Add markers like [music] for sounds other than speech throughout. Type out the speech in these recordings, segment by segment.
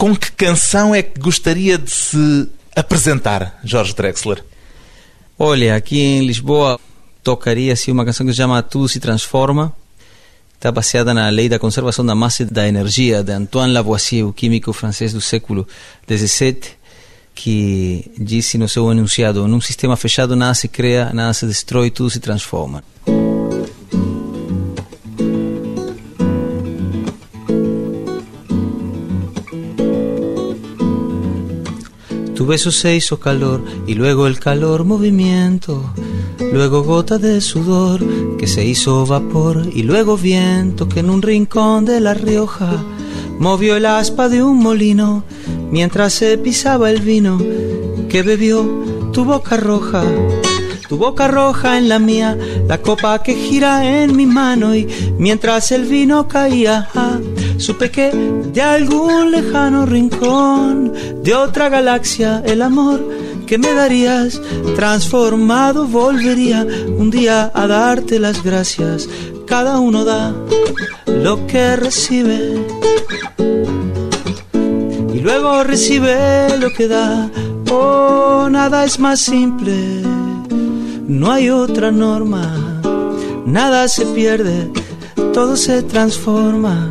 Com que canção é que gostaria de se apresentar, Jorge Drexler? Olha, aqui em Lisboa tocaria-se uma canção que se chama Tudo se Transforma. Está baseada na lei da conservação da massa e da energia de Antoine Lavoisier, o químico francês do século XVII, que disse no seu enunciado: num sistema fechado nada se cria, nada se destrói, tudo se transforma. Tu beso se hizo calor y luego el calor movimiento, luego gota de sudor que se hizo vapor y luego viento que en un rincón de La Rioja movió el aspa de un molino mientras se pisaba el vino que bebió tu boca roja. Tu boca roja en la mía, la copa que gira en mi mano y mientras el vino caía, supe que de algún lejano rincón de otra galaxia el amor que me darías transformado volvería un día a darte las gracias. Cada uno da lo que recibe y luego recibe lo que da. Oh, nada es más simple, no hay otra norma, nada se pierde, todo se transforma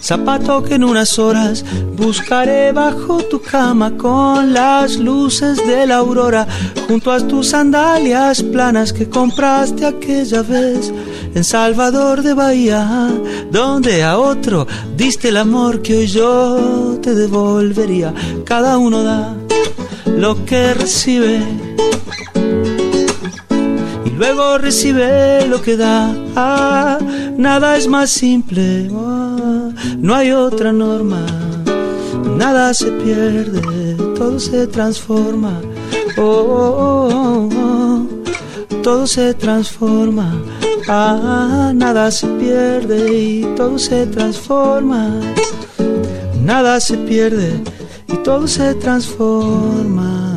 zapato que en unas horas buscaré bajo tu cama con las luces de la aurora junto a tus sandalias planas que compraste aquella vez en Salvador de Bahía donde a otro diste el amor que hoy yo te devolvería. Cada uno da lo que recibe y luego recibe lo que da nada es más simple ah, no hay otra norma. Nada se pierde todo se transforma. Oh, oh, oh, oh. todo se transforma. Ah, nada se pierde y todo se transforma. Nada se pierde y todo se transforma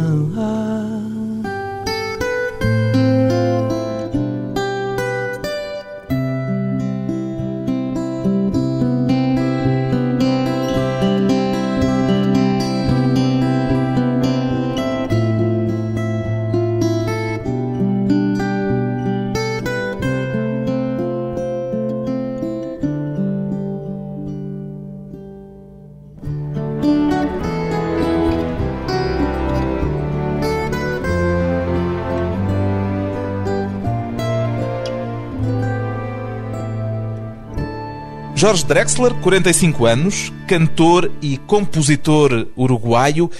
Jorge Drexler, 45 anos, cantor e compositor uruguaio.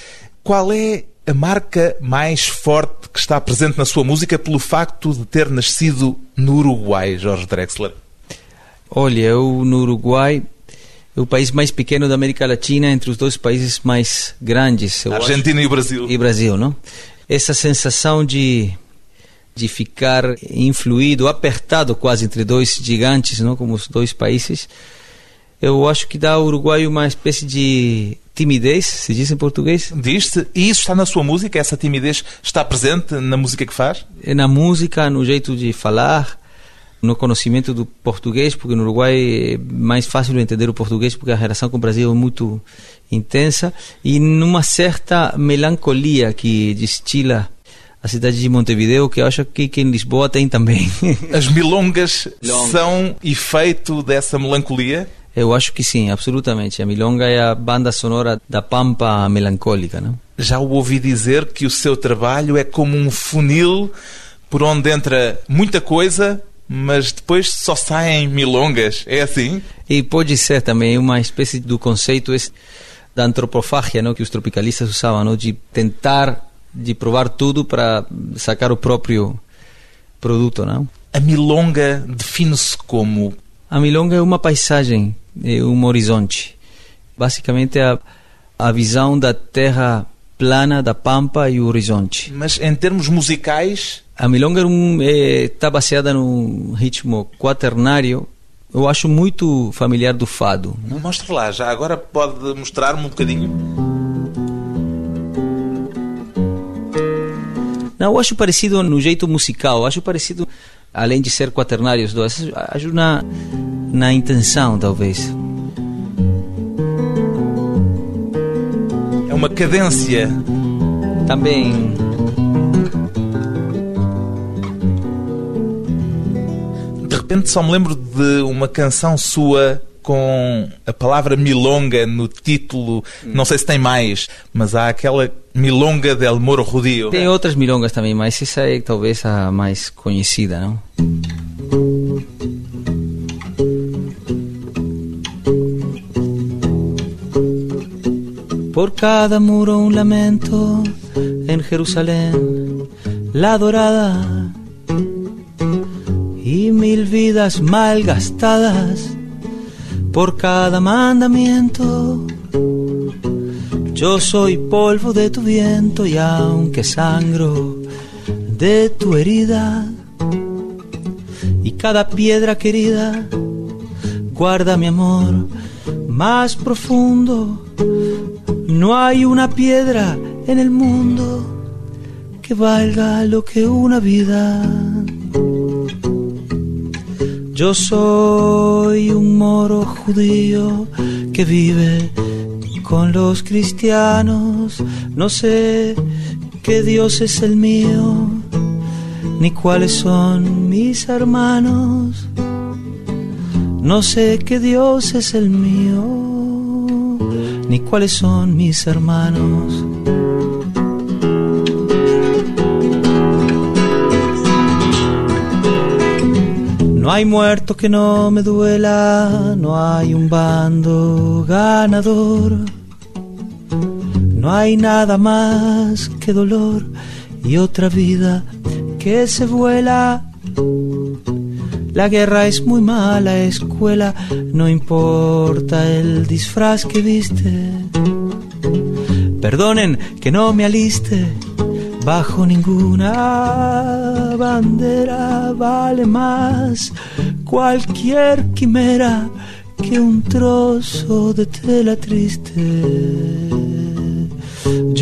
Qual é a marca mais forte que está presente na sua música pelo facto de ter nascido no Uruguai, Jorge Drexler? Olha, eu no Uruguai é o país mais pequeno da América Latina, entre os dois países mais grandes. Argentina acho, e Brasil. E Brasil, não? Essa sensação de de ficar influído, apertado quase entre dois gigantes, não como os dois países, eu acho que dá ao Uruguai uma espécie de timidez, se diz em português. Diz-se, e isso está na sua música? Essa timidez está presente na música que faz? É na música, no jeito de falar, no conhecimento do português, porque no Uruguai é mais fácil entender o português, porque a relação com o Brasil é muito intensa, e numa certa melancolia que destila a cidade de Montevideo, que eu acho que, que em Lisboa tem também. [laughs] As milongas Long. são efeito dessa melancolia? Eu acho que sim, absolutamente. A milonga é a banda sonora da pampa melancólica, não? Já ouvi dizer que o seu trabalho é como um funil por onde entra muita coisa, mas depois só saem milongas. É assim? E pode ser também uma espécie do conceito da antropofagia, não, que os tropicalistas usavam, não, de tentar de provar tudo para sacar o próprio produto, não? A milonga define-se como? A milonga é uma paisagem, é um horizonte. Basicamente é a, a visão da terra plana da Pampa e o Horizonte. Mas em termos musicais, A milonga está um, é, tá baseada num ritmo quaternário, eu acho muito familiar do fado. mostra lá, já agora pode mostrar-me um bocadinho. Não, eu acho parecido no jeito musical, acho parecido, além de ser quaternário os dois, acho na, na intenção, talvez. É uma cadência. Também De repente só me lembro de uma canção sua com a palavra milonga no título. Não sei se tem mais, mas há aquela milonga del Moro Judío. tem outras milongas também, mas essa é talvez a mais conhecida, não? Por cada muro un lamento en Jerusalén, la dorada y mil vidas malgastadas por cada mandamiento. Yo soy polvo de tu viento y aunque sangro de tu herida y cada piedra querida guarda mi amor más profundo. No hay una piedra en el mundo que valga lo que una vida. Yo soy un moro judío que vive con los cristianos. No sé qué Dios es el mío, ni cuáles son mis hermanos. No sé qué Dios es el mío, ni cuáles son mis hermanos. No hay muerto que no me duela, no hay un bando ganador. No hay nada más que dolor y otra vida que se vuela. La guerra es muy mala escuela, no importa el disfraz que viste. Perdonen que no me aliste, bajo ninguna bandera vale más cualquier quimera que un trozo de tela triste.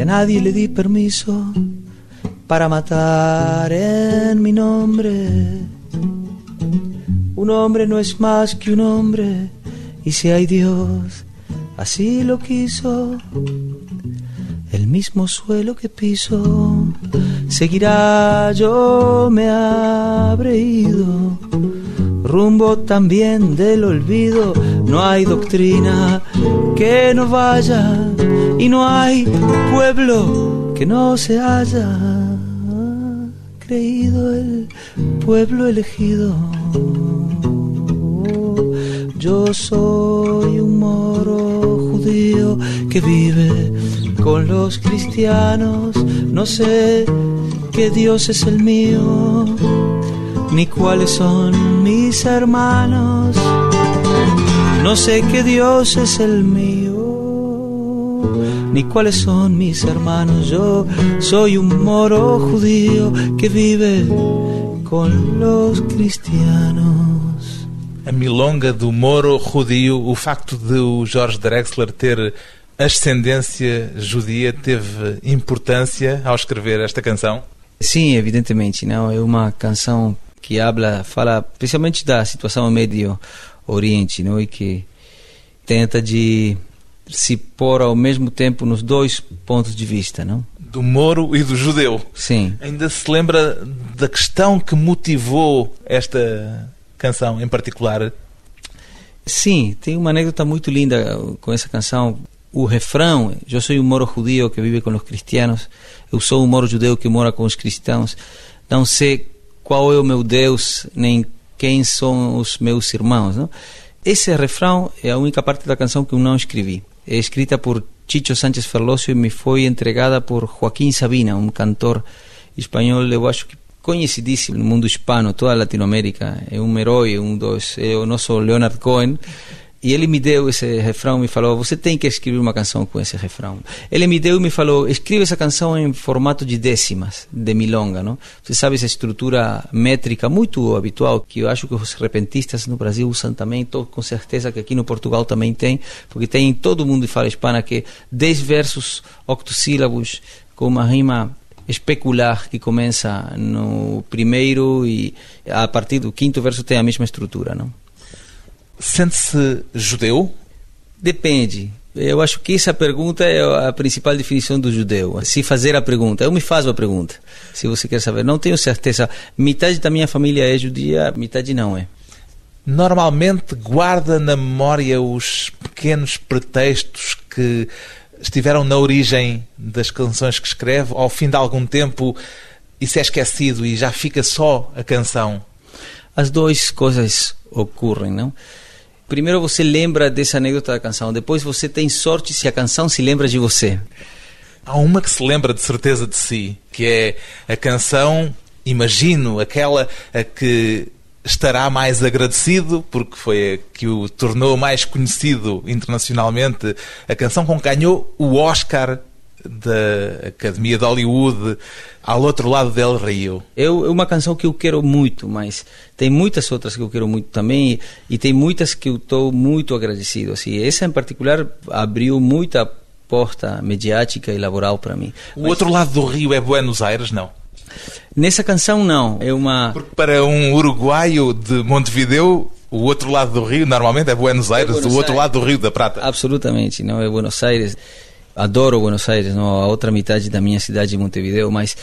Y a nadie le di permiso para matar en mi nombre. Un hombre no es más que un hombre, y si hay Dios, así lo quiso. El mismo suelo que piso seguirá, yo me habré ido. Rumbo también del olvido, no hay doctrina que no vaya y no hay pueblo que no se haya creído el pueblo elegido. Yo soy un moro judío que vive con los cristianos. No sé qué Dios es el mío, ni cuáles son mis hermanos. No sé qué Dios es el mío, ni cuáles son mis hermanos. Yo soy un moro judío que vive con los cristianos. A milonga do Moro Judio, o facto de o Jorge Drexler ter ascendência judia teve importância ao escrever esta canção? Sim, evidentemente, não é uma canção que habla, fala principalmente da situação no Médio Oriente, não e que tenta de se pôr ao mesmo tempo nos dois pontos de vista, não? Do Moro e do Judeu. Sim. Ainda se lembra da questão que motivou esta canção em particular? Sim, tem uma anedota muito linda com essa canção. o refrão, eu sou um moro judío que vive com os cristianos, eu sou um moro judeu que mora com os cristãos, não sei qual é o meu Deus, nem quem são os meus irmãos. Não? Esse refrão é a única parte da canção que eu não escrevi. Escrita por Chicho Sánchez Ferlosio e me foi entregada por Joaquim Sabina, um cantor espanhol, eu acho que conhecidíssimo no mundo hispano, toda Latinoamérica. É um herói, um dos, é nosso Leonard Cohen. E ele me deu esse refrão e me falou: Você tem que escrever uma canção com esse refrão. Ele me deu e me falou: Escreve essa canção em formato de décimas, de milonga. Não? Você sabe essa estrutura métrica muito habitual que eu acho que os repentistas no Brasil usam também, tô, com certeza que aqui no Portugal também tem, porque tem em todo mundo que fala espanha que 10 versos octossílabos com uma rima especular que começa no primeiro e a partir do quinto verso tem a mesma estrutura, não? Sente-se judeu? Depende. Eu acho que essa pergunta é a principal definição do judeu. Se fazer a pergunta, eu me faço a pergunta. Se você quer saber, não tenho certeza. Metade da minha família é judia, metade não é. Normalmente guarda na memória os pequenos pretextos que estiveram na origem das canções que escreve. Ao fim de algum tempo, isso é esquecido e já fica só a canção. As duas coisas ocorrem, não? Primeiro você lembra dessa anedota da canção, depois você tem sorte se a canção se lembra de você. Há uma que se lembra de certeza de si, que é a canção, imagino, aquela a que estará mais agradecido, porque foi a que o tornou mais conhecido internacionalmente, a canção com que ganhou o Oscar da Academia de Hollywood ao outro lado del Rio. É uma canção que eu quero muito, mas tem muitas outras que eu quero muito também e, tem muitas que eu estou muito agradecido. Assim, essa em particular abriu muita porta mediática e laboral para mim. O mas, outro lado do Rio é Buenos Aires, não? Nessa canção não, é uma Porque para um uruguaio de Montevideo o outro lado do rio normalmente é Buenos Aires, é Buenos o outro Aires. lado do Rio da Prata. Absolutamente, não é Buenos Aires adoro Buenos Aires, não? a outra metade da minha cidade de Montevideo, mas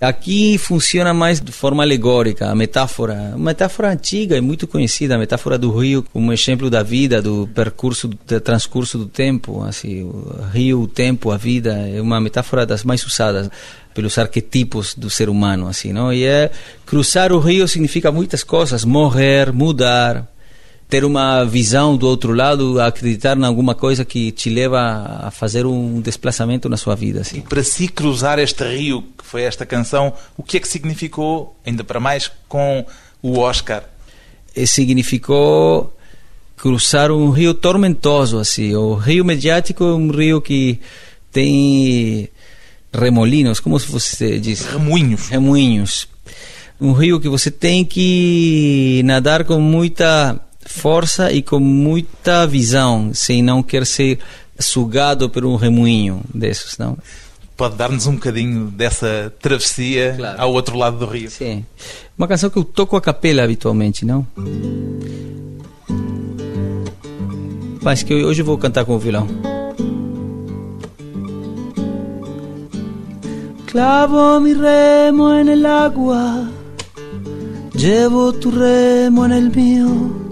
aqui funciona mais de forma alegórica, a metáfora, uma metáfora antiga e muito conhecida, a metáfora do rio como exemplo da vida, do percurso, do transcurso do tempo, assim, o rio, o tempo, a vida, é uma metáfora das mais usadas pelos arquetipos do ser humano, assim, não? E é cruzar o rio significa muitas coisas, morrer, mudar, ter uma visão do outro lado, acreditar em alguma coisa que te leva a fazer um desplazamento na sua vida. Assim. E para si cruzar este rio, que foi esta canção, o que é que significou, ainda para mais, com o Oscar? E significou cruzar um rio tormentoso, assim. O rio mediático é um rio que tem remolinos, como você diz? Remoinhos. Remoinhos. Um rio que você tem que nadar com muita força e com muita visão, sem não querer ser sugado por um remoinho desses, não? Pode dar-nos um bocadinho dessa travessia claro. ao outro lado do rio. Sim. Uma canção que eu toco a capela habitualmente, não? Mas que hoje eu vou cantar com o violão. Clavo mi remo en el agua, llevo tu remo en el mío.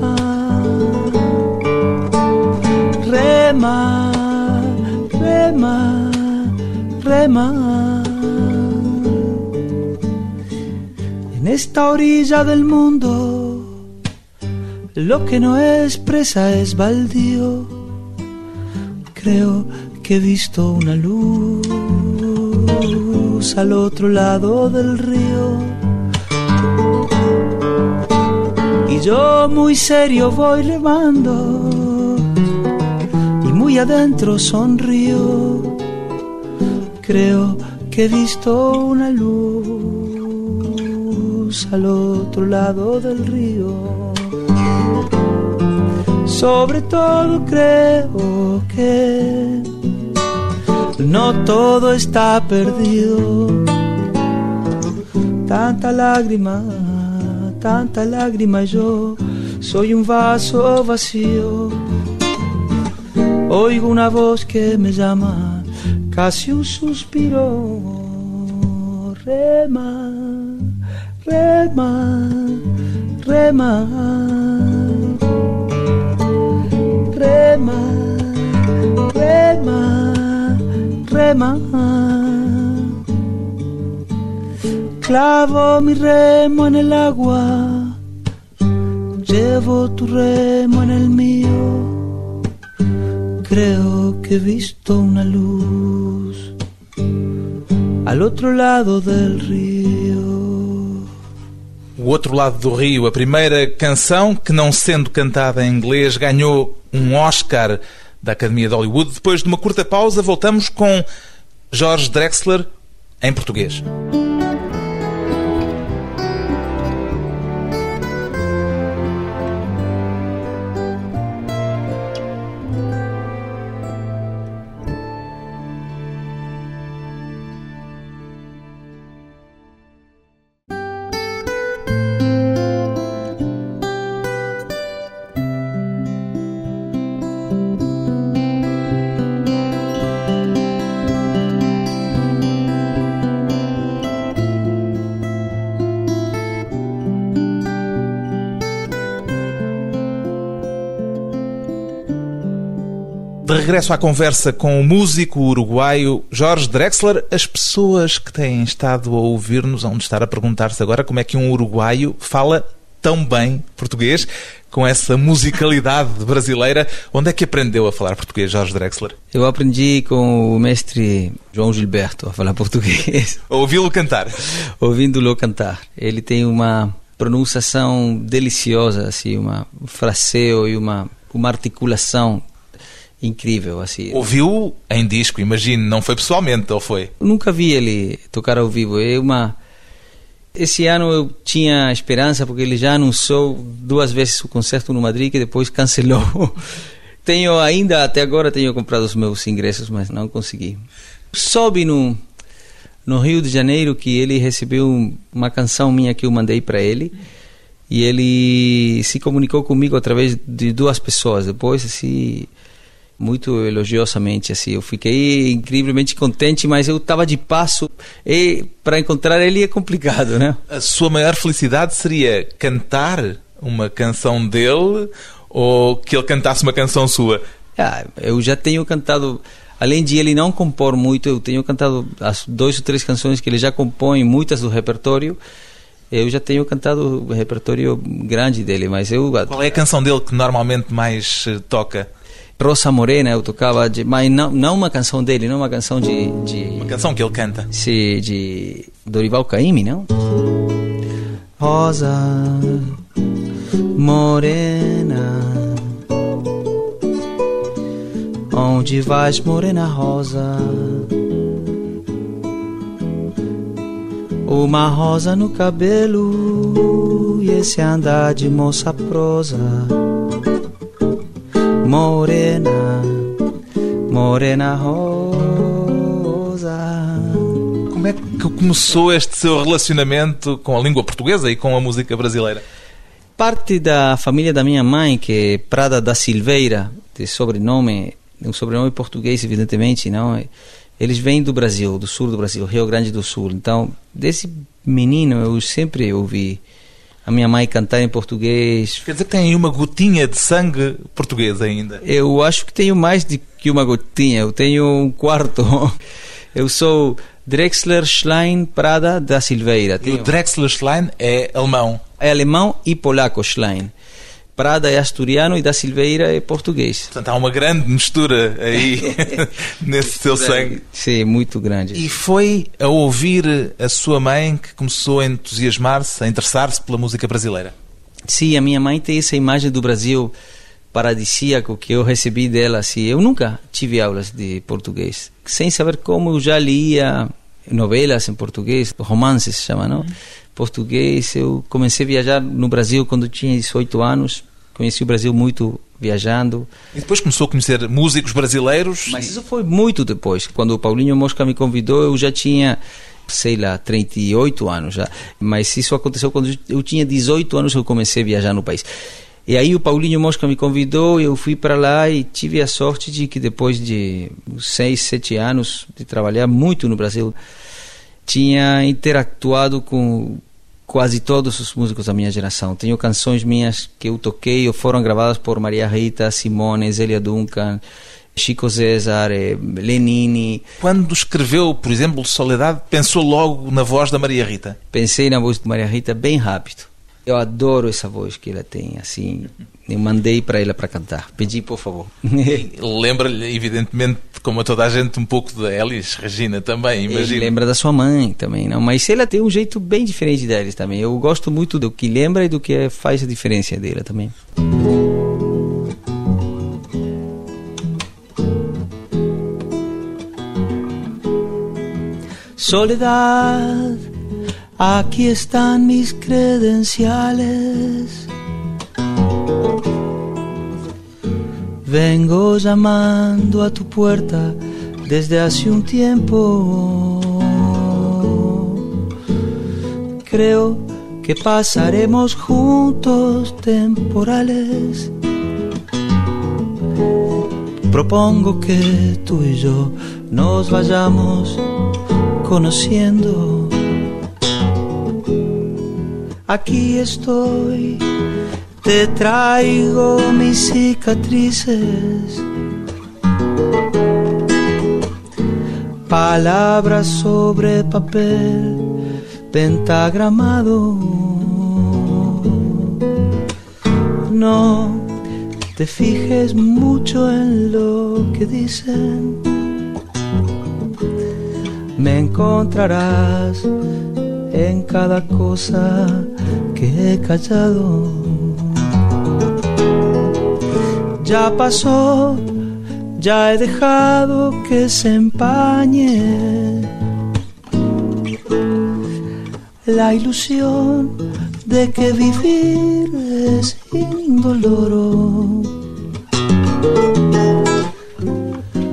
rema, rema, rema. En esta orilla del mundo, lo que no es presa es baldío. creo que he visto una luz al otro lado del río. Y yo muy serio voy remando muy adentro sonrío. Creo que he visto una luz al otro lado del río sobre todo creo que no todo está perdido. Tanta lágrima, tanta lágrima yo soy un vaso vacío. Oigo una voz que me llama, casi un suspiro. Rema, rema, rema rema, rema, rema. Clavo mi remo en el agua, llevo tu remo en el mío. Creo que he visto una luz al outro lado del rio. O Outro Lado do Rio, a primeira canção que, não sendo cantada em inglês, ganhou um Oscar da Academia de Hollywood. Depois de uma curta pausa, voltamos com Jorge Drexler em português. Regresso à conversa com o músico uruguaio Jorge Drexler, as pessoas que têm estado a ouvir-nos vão estar a perguntar-se agora como é que um uruguaio fala tão bem português, com essa musicalidade [laughs] brasileira. Onde é que aprendeu a falar português, Jorge Drexler? Eu aprendi com o mestre João Gilberto a falar [laughs] português. Ouvi-lo cantar? Ouvindo-lo cantar. Ele tem uma pronunciação deliciosa, assim, uma um fraseo e uma, uma articulação incrível assim. Ouviu em disco, imagino, não foi pessoalmente, ou foi? Nunca vi ele tocar ao vivo. É uma esse ano eu tinha esperança porque ele já anunciou duas vezes o concerto no Madrid que depois cancelou. [laughs] tenho ainda até agora tenho comprado os meus ingressos, mas não consegui. Soube no no Rio de Janeiro que ele recebeu uma canção minha que eu mandei para ele e ele se comunicou comigo através de duas pessoas. Depois assim muito elogiosamente assim. Eu fiquei incrivelmente contente mas eu estava de passo e para encontrar ele é complicado né? A sua maior felicidade seria cantar uma canção dele ou que ele cantasse uma canção sua? Ah, eu já tenho cantado além de ele não compor muito eu tenho cantado as duas ou três canções que ele já compõe muitas do repertório. Eu já tenho cantado o repertório grande dele mas eu qual é a canção dele que normalmente mais eh, toca Rosa Morena eu tocava, de, mas não, não uma canção dele, não uma canção de, de... Uma canção que ele canta. Sim, de Dorival Caymmi, não? Rosa Morena Onde vais, morena rosa? Uma rosa no cabelo e esse andar de moça prosa morena, morena rosa. Como é que começou este seu relacionamento com a língua portuguesa e com a música brasileira? Parte da família da minha mãe, que é Prada da Silveira, de sobrenome, um sobrenome português, evidentemente, não? Eles vêm do Brasil, do sul do Brasil, Rio Grande do Sul. Então, desse menino eu sempre ouvi a minha mãe cantar em português. Quer dizer que tem uma gotinha de sangue português ainda? Eu acho que tenho mais de que uma gotinha, eu tenho um quarto. [laughs] Eu sou Drexler Schlein Prada da Silveira. E o Drexler Schlein é alemão? É alemão e polaco Schlein. Prada é asturiano e da Silveira é português. Portanto, há uma grande mistura aí [laughs] nesse seu sangue. Sim, muito grande. E foi a ouvir a sua mãe que começou a entusiasmar-se, a interessar-se pela música brasileira? Sim, a minha mãe tem essa imagem do Brasil paradisíaco que eu recebi dela. Assim, eu nunca tive aulas de português. Sem saber como eu já lia novelas em português, romances se chama, não? Uhum. Português, eu comecei a viajar no Brasil quando tinha 18 anos. Conheci o Brasil muito viajando. E depois começou a conhecer músicos brasileiros? Mas isso foi muito depois. Quando o Paulinho Mosca me convidou, eu já tinha sei lá, 38 anos já. Mas isso aconteceu quando eu tinha 18 anos eu comecei a viajar no país. E aí o Paulinho Mosca me convidou, eu fui para lá e tive a sorte de que depois de seis, sete anos de trabalhar muito no Brasil, tinha interactuado com quase todos os músicos da minha geração. Tenho canções minhas que eu toquei ou foram gravadas por Maria Rita, Simone, Zélia Duncan, Chico César, eh, Lenini. Quando escreveu, por exemplo, Soledade, pensou logo na voz da Maria Rita? Pensei na voz de Maria Rita bem rápido. Eu adoro essa voz que ela tem, assim. Eu mandei para ela para cantar. Pedi, por favor. [laughs] Lembra-lhe, evidentemente, como a toda a gente, um pouco da Elis Regina também, imagino. Lembra da sua mãe também, não? Mas ela tem um jeito bem diferente deles também. Eu gosto muito do que lembra e do que faz a diferença dela também. Soledad Aquí están mis credenciales. Vengo llamando a tu puerta desde hace un tiempo. Creo que pasaremos juntos temporales. Propongo que tú y yo nos vayamos conociendo aquí estoy, te traigo mis cicatrices. Palabras sobre papel pentagramado. No te fijes mucho en lo que dicen. Me encontrarás en cada cosa que he callado. Ya pasó, ya he dejado que se empañe la ilusión de que vivir es indoloro.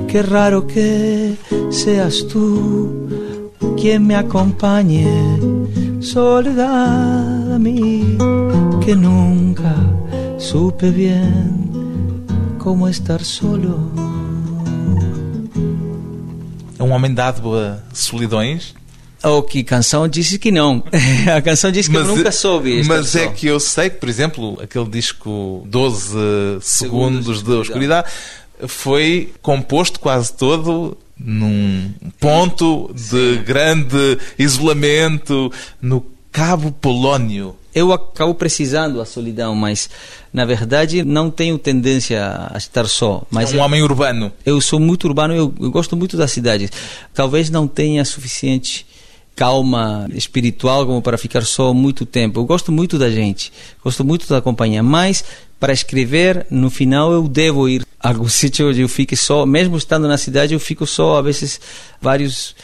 Qué raro que seas tú quien me acompañe, soledad a mí, que nunca supe bien cómo estar solo. É um homem dado a solidões? Oh, que canção disse que não. [laughs] a canção disse que mas, eu nunca soube. Mas é que eu sei que, por exemplo, aquele disco 12 Segundos, Segundos de Oscuridade foi composto quase todo num ponto de grande isolamento no Cabo Polônio. Eu acabo precisando da solidão, mas na verdade não tenho tendência a estar só. Mas é um eu, homem urbano. Eu sou muito urbano, eu, eu gosto muito das cidades. Talvez não tenha suficiente calma espiritual como para ficar só muito tempo. Eu gosto muito da gente, gosto muito da companhia, mas para escrever, no final eu devo ir a algum sítio onde eu fique só, mesmo estando na cidade, eu fico só, às vezes, vários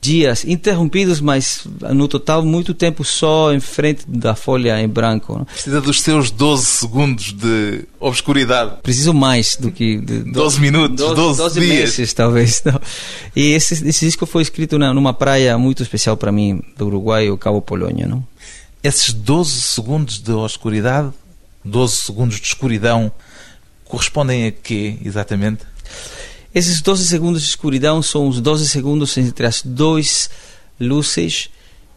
dias interrompidos, mas no total muito tempo só em frente da folha em branco. Não? Precisa dos seus 12 segundos de obscuridade. Preciso mais do que... De, 12 minutos, 12, 12, 12 dias. meses, talvez. Não. E esse, esse disco foi escrito na, numa praia muito especial para mim, do Uruguai, o Cabo Polônia. Não? Esses 12 segundos de obscuridade 12 segundos de escuridão correspondem a quê, exatamente? Esses 12 segundos de escuridão são os 12 segundos entre as duas luzes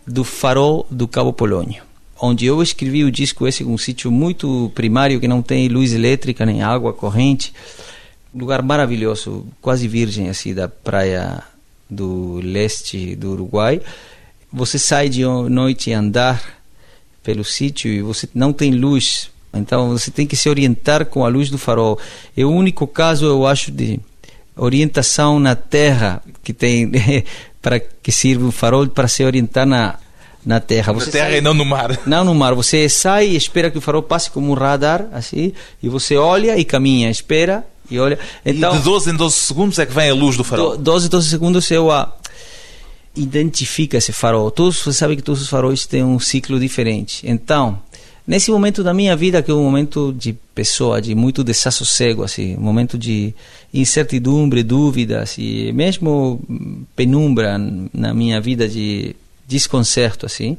do farol do Cabo Polônio, onde eu escrevi o disco esse um sítio muito primário que não tem luz elétrica nem água corrente, lugar maravilhoso, quase virgem assim da praia do leste do Uruguai. Você sai de noite e andar pelo sítio e você não tem luz Então você tem que se orientar com a luz do farol. É o único caso, eu acho, de orientação na terra que tem [laughs] para que sirva o farol para se orientar na na terra. Você na terra sai, e não no mar. [laughs] Não no mar. Você sai e espera que o farol passe como um radar, assim, e você olha e caminha, espera e olha. Então, e de 12 em 12 segundos é que vem a luz do farol? 12 em 12 segundos o a identifica esse farol. Todos, você sabe que todos os faróis têm um ciclo diferente. Então, nesse momento da minha vida, que é um momento de pessoa, de muito desassossego, assim, um momento de incertidumbre, dúvidas e mesmo penumbra na minha vida de desconcerto, assim,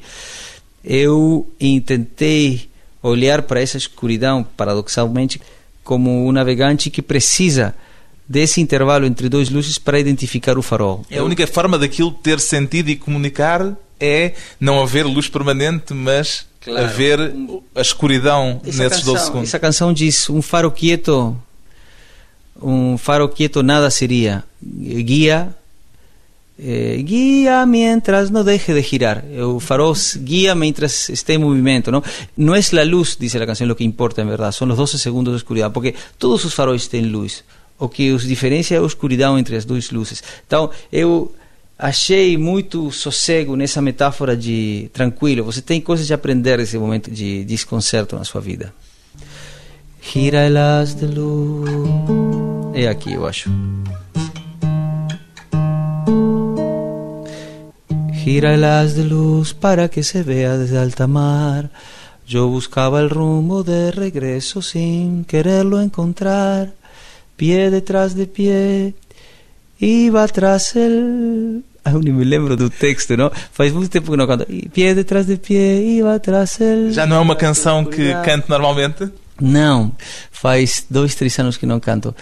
eu tentei olhar para essa escuridão, paradoxalmente, como um navegante que precisa desse intervalo entre duas luzes para identificar o farol. É a única forma daquilo ter sentido e comunicar é não haver luz permanente, mas claro. haver a escuridão essa nesses canção, 12 segundos. Essa canção diz: um faro quieto, um faro quieto nada seria. Guia, eh, guia mientras não deixe de girar. O farol guia mientras esté em movimento. Não, não é a luz, diz a canção, o que importa, em verdade. São os 12 segundos de escuridão, porque todos os faróis têm luz. O que os diferencia é a escuridão entre as duas luzes. Então, eu achei muito sossego nessa metáfora de tranquilo. Você tem coisas de aprender nesse momento de desconcerto na sua vida. Gira el haz de luz. É aqui, eu acho. Gira el haz de luz para que se vea desde alta mar. Yo buscaba el rumbo de regreso sin quererlo encontrar. pie detrás de pie, iba tras el... Ah, nem me lembro do texto, não? Faz muito tempo que não canto. Pie detrás de pie, iba tras el... Já não é uma canção que canto normalmente? Não, faz dois, três anos que não canto.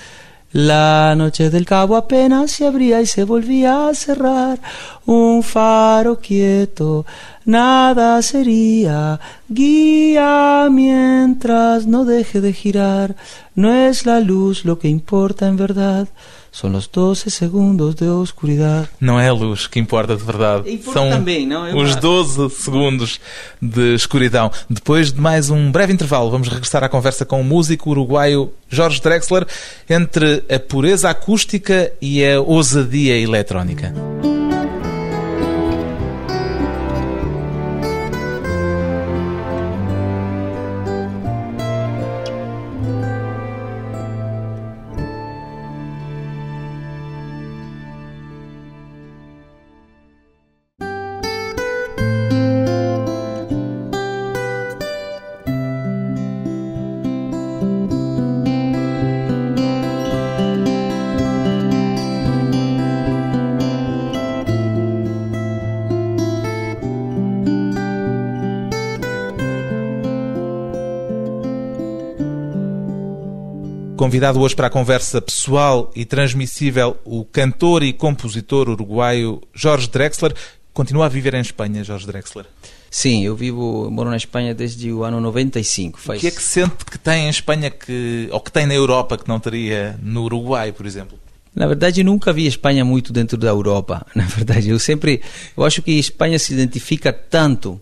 La noche del cabo apenas se abría y se volvía a cerrar. Un faro quieto, nada sería. Guía mientras no deje de girar. No es la luz lo que importa en verdad. São os 12 segundos de oscuridade. Não é a luz que importa de verdade. Importa São também, não? É os 12 segundos de escuridão. Depois de mais um breve intervalo, vamos regressar à conversa com o músico uruguaio Jorge Drexler entre a pureza acústica e a ousadia eletrónica. Convidado hoje para a conversa pessoal e transmissível, o cantor e compositor uruguaio Jorge Drexler. Continua a viver em Espanha, Jorge Drexler? Sim, eu vivo, moro na Espanha desde o ano 95. Faz... O que é que sente que tem em Espanha que, ou que tem na Europa que não teria no Uruguai, por exemplo? Na verdade, nunca vi a Espanha muito dentro da Europa. [laughs] Na verdade, eu sempre, eu acho que a Espanha se identifica tanto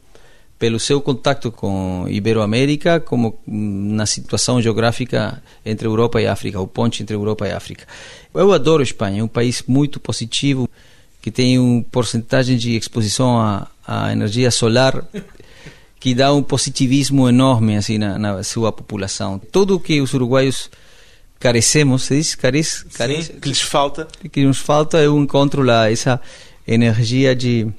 pelo seu contato com Iberoamérica, como na situação geográfica entre Europa e África, o ponte entre Europa e África. Eu adoro a Espanha, é um país muito positivo, que tem uma porcentagem de exposição à, à energia solar [laughs] que dá um positivismo enorme assim na, na sua população. Tudo o que os uruguaios carecemos, se diz, carece, carece, Sim, que lhes falta, que nos falta, eu encontro lá essa energia de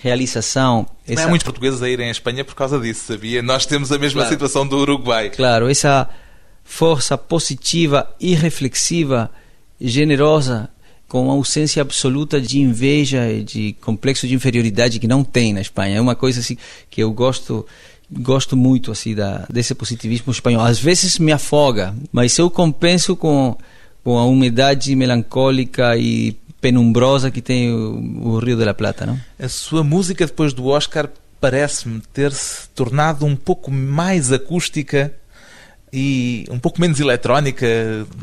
realização. Essa... Não há muitos portugueses a irem à Espanha por causa disso, sabia? Nós temos a mesma claro. situação do Uruguai. Claro, essa força positiva e reflexiva, generosa, com ausência absoluta de inveja e de complexo de inferioridade que não tem na Espanha. É uma coisa assim que eu gosto gosto muito assim da desse positivismo espanhol. Às vezes me afoga, mas eu compenso com com a umidade melancólica e penumbrosa que tem o, o Rio de la Plata, não? A sua música depois do Oscar parece-me ter-se tornado um pouco mais acústica e um pouco menos eletrónica.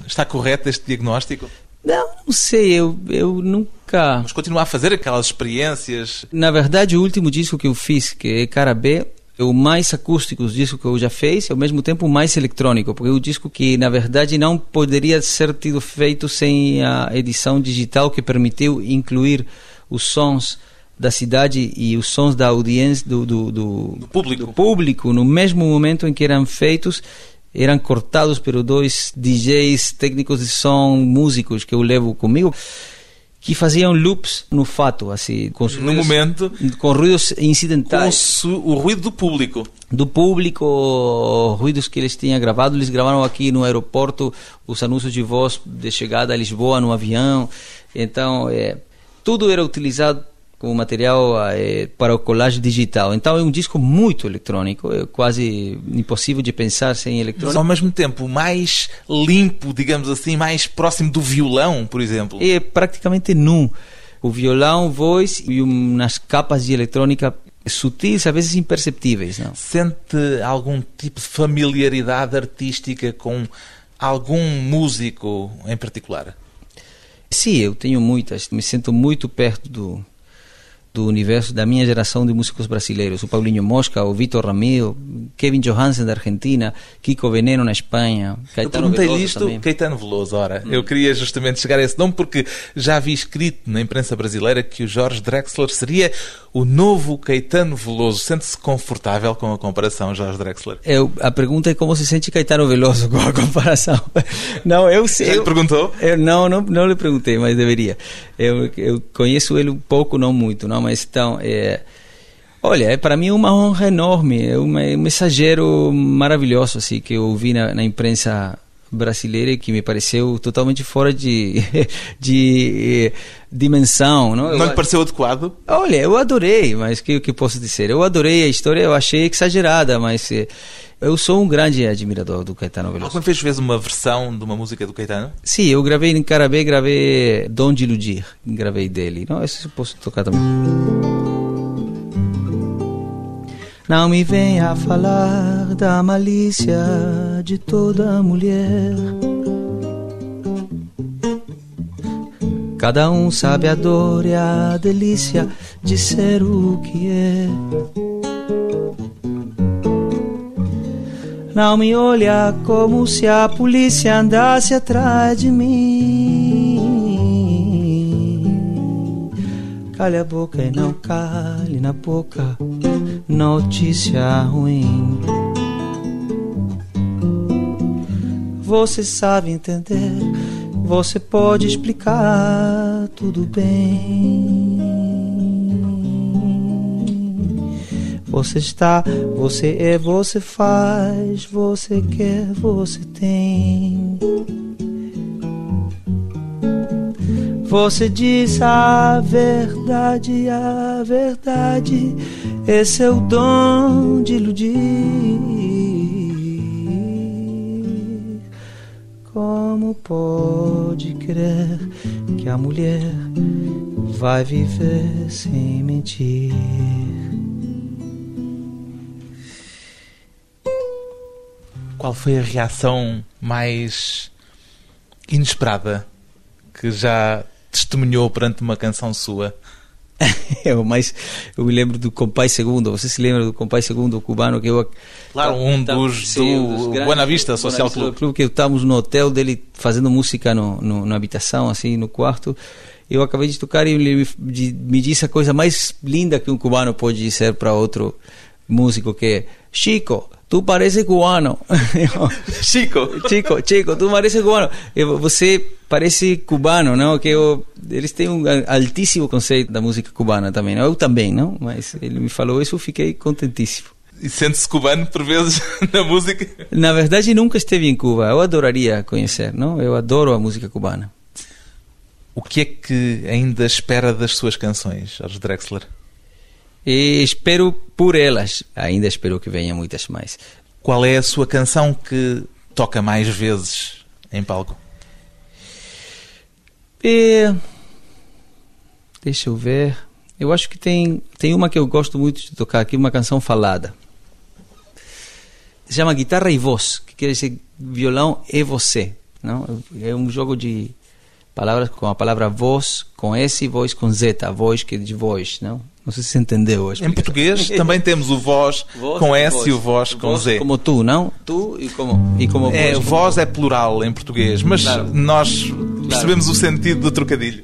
Está correto este diagnóstico? Não, não sei, eu, eu nunca. Mas continuar a fazer aquelas experiências. Na verdade, o último disco que eu fiz, que é Cara B, o mais acústico dos discos que eu já fiz e ao mesmo tempo o mais eletrônico, porque é um disco que na verdade não poderia ser tido feito sem a edição digital que permitiu incluir os sons da cidade e os sons da audiência do, do, do, do público. do público no mesmo momento em que eram feitos eram cortados por dois DJs técnicos de som músicos que eu levo comigo que faziam loops no fato, assim, com no ruídos, momento, com ruídos incidentais. Com o ruído do público. Do público, ruídos que eles tinham gravado, eles gravaram aqui no aeroporto os anúncios de voz de chegada a Lisboa no avião. Então, é, tudo era utilizado como material é, para o colagem digital. Então é um disco muito eletrônico, é quase impossível de pensar sem eletrônico. Mas ao mesmo tempo mais limpo, digamos assim, mais próximo do violão, por exemplo. É praticamente nu. O violão, voz e umas capas de eletrônica sutis, às vezes imperceptíveis. Não? Sente algum tipo de familiaridade artística com algum músico em particular? Sim, eu tenho muitas. Me sinto muito perto do, do universo da minha geração de músicos brasileiros, o Paulinho Mosca, o Vitor Ramiro, Kevin Johansen da Argentina, Kiko Veneno na Espanha, Caetano eu perguntei isto, também. Caetano Veloso, ora, hum. eu queria justamente chegar a esse nome porque já vi escrito na imprensa brasileira que o Jorge Drexler seria o novo Caetano Veloso. Sente-se confortável com a comparação, Jorge Drexler? Eu, a pergunta é como se sente Caetano Veloso com a comparação. [laughs] Não, eu sei. Lhe perguntou? Eu, não, não, não lhe perguntei, mas deveria. Eu, eu conheço ele um pouco, não muito, não, mas então é, olha, é para mim uma honra enorme, é um, um mensageiro maravilhoso assim que eu vi na, na imprensa brasileira e que me pareceu totalmente fora de, [laughs] de eh, dimensão. Não, não lhe pareceu adequado? Olha, eu adorei, mas o que, que posso dizer? Eu adorei a história, eu achei exagerada, mas eh, eu sou um grande admirador do Caetano Veloso. Alguma vez fez uma versão de uma música do Caetano? Sim, eu gravei em Carabé, gravei Dom de Iludir, gravei dele. Não, esse eu posso tocar também. Não me venha falar da malícia de toda mulher. Cada um sabe a dor e a delícia de ser o que é. Não me olha como se a polícia andasse atrás de mim. Cale a boca e não cale na boca notícia ruim. Você sabe entender, você pode explicar tudo bem. Você está, você é, você faz, você quer, você tem. Você diz a verdade, a verdade, esse é o dom de iludir. Como pode crer que a mulher vai viver sem mentir? Qual foi a reação mais inesperada que já testemunhou perante uma canção sua? [laughs] eu, mas eu me lembro do Compai Segundo. Você se lembra do Compai Segundo, cubano que eu Claro, um dos sim, do dos Buena Vista Social Club. Clube que estávamos no hotel dele fazendo música no, no, na habitação, assim, no quarto. Eu acabei de tocar e ele me, me disse a coisa mais linda que um cubano pode dizer para outro músico que é Chico, tu parece cubano. [laughs] Chico. Chico, Chico, tu parece cubano. Você parece cubano, não? Que eu, eles têm um altíssimo conceito da música cubana também. Não? Eu também, não? Mas ele me falou isso, eu fiquei contentíssimo. E sente-se cubano por vezes [laughs] na música? Na verdade, nunca esteve em Cuba. Eu adoraria conhecer, não? Eu adoro a música cubana. O que é que ainda espera das suas canções, Jorge Drexler? E espero por elas. Ainda espero que venham muitas mais. Qual é a sua canção que toca mais vezes em palco? E... Deixa eu ver. Eu acho que tem, tem uma que eu gosto muito de tocar aqui, uma canção falada. Se chama Guitarra e Voz, que quer dizer violão e você. Não? É um jogo de palavras com a palavra voz, com S e voz com Z, voz que é de voz, não? Não sei se entendeu. a Em português [laughs] também temos o voz, Voz com S voz. e o voz com Voz Z. Como tu, não? Tu e como, e como É, voz. voz é plural em português, mas Claro. nós percebemos o sentido do trocadilho.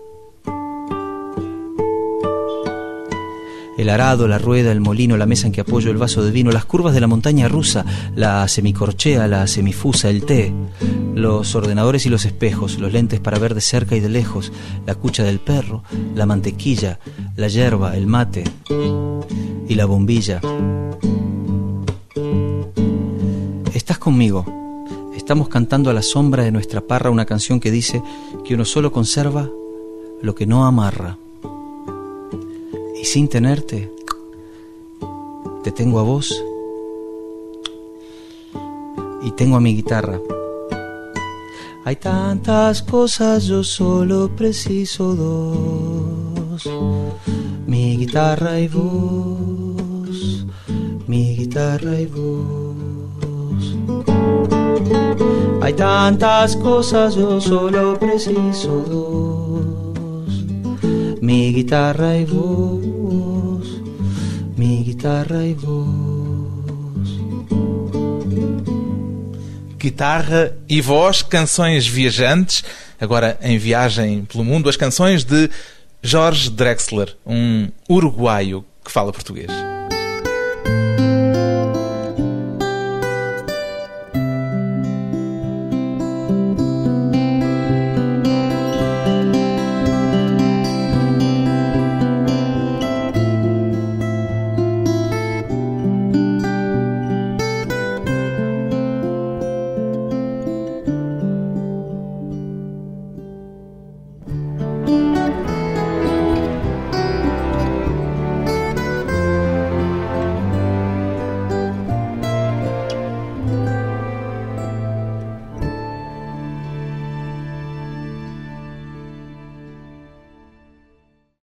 El arado, la rueda, el molino, la mesa en que apoyo el vaso de vino, las curvas de la montaña rusa, la semicorchea, la semifusa, el té, los ordenadores y los espejos, los lentes para ver de cerca y de lejos, la cucha del perro, la mantequilla, la yerba, el mate y la bombilla. Estás conmigo. Estamos cantando a la sombra de nuestra parra una canción que dice que uno solo conserva lo que no amarra. Y sin tenerte, te tengo a vos y tengo a mi guitarra. Hay tantas cosas, yo solo preciso dos. Mi guitarra y vos, mi guitarra y vos. Hay tantas cosas, yo solo preciso dos. Mi guitarra y vos, mi guitarra y vos. Guitarra e voz, canções viajantes, agora em viagem pelo mundo, as canções de Jorge Drexler, um uruguaio que fala português.